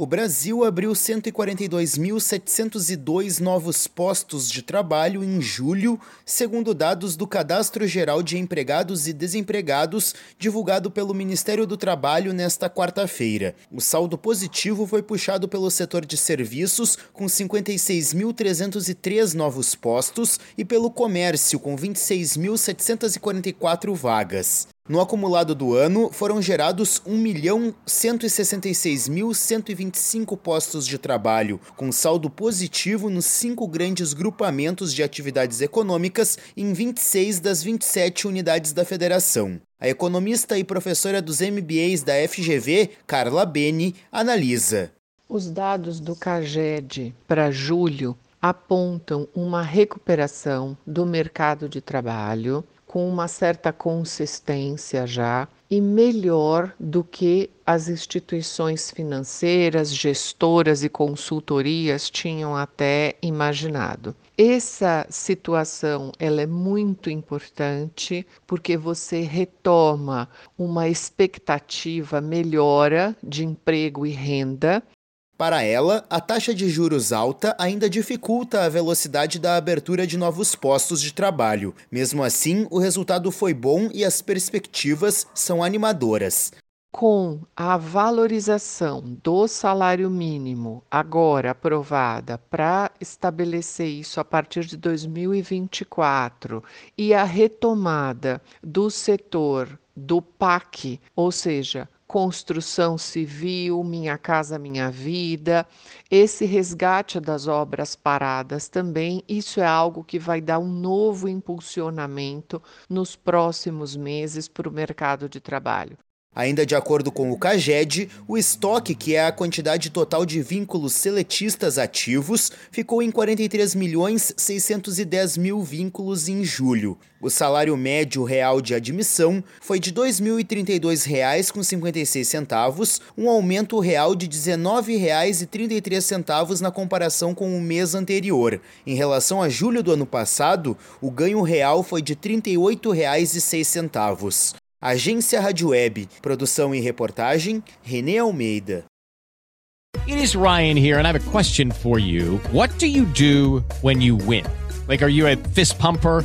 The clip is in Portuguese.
O Brasil abriu 142.702 novos postos de trabalho em julho, segundo dados do Cadastro Geral de Empregados e Desempregados, divulgado pelo Ministério do Trabalho nesta quarta-feira. O saldo positivo foi puxado pelo setor de serviços, com 56.303 novos postos, e pelo comércio, com 26.744 vagas. No acumulado do ano, foram gerados 1.166.125 postos de trabalho, com saldo positivo nos cinco grandes grupamentos de atividades econômicas em 26 das 27 unidades da federação. A economista e professora dos MBAs da FGV, Carla Beni, analisa. Os dados do CAGED para julho apontam uma recuperação do mercado de trabalho com uma certa consistência já e melhor do que as instituições financeiras, gestoras e consultorias tinham até imaginado. Essa situação ela é muito importante porque você retoma uma expectativa melhora de emprego e renda para ela, a taxa de juros alta ainda dificulta a velocidade da abertura de novos postos de trabalho. Mesmo assim, o resultado foi bom e as perspectivas são animadoras. Com a valorização do salário mínimo agora aprovada para estabelecer isso a partir de 2024 e a retomada do setor do PAC, ou seja, construção civil, Minha Casa Minha Vida, esse resgate das obras paradas também, isso é algo que vai dar um novo impulsionamento nos próximos meses para o mercado de trabalho. Ainda de acordo com o CAGED, o estoque, que é a quantidade total de vínculos seletistas ativos, ficou em 43 milhões 610 mil vínculos em julho. O salário médio real de admissão foi de R$ 2.032,56, um aumento real de R$ 19,33 na comparação com o mês anterior. Em relação a julho do ano passado, o ganho real foi de R$ 38,06. Agência Rádio Web, produção e reportagem, Renê Almeida. It is Ryan here and I have a question for you. What do you do when you win? Like are you a fist pumper?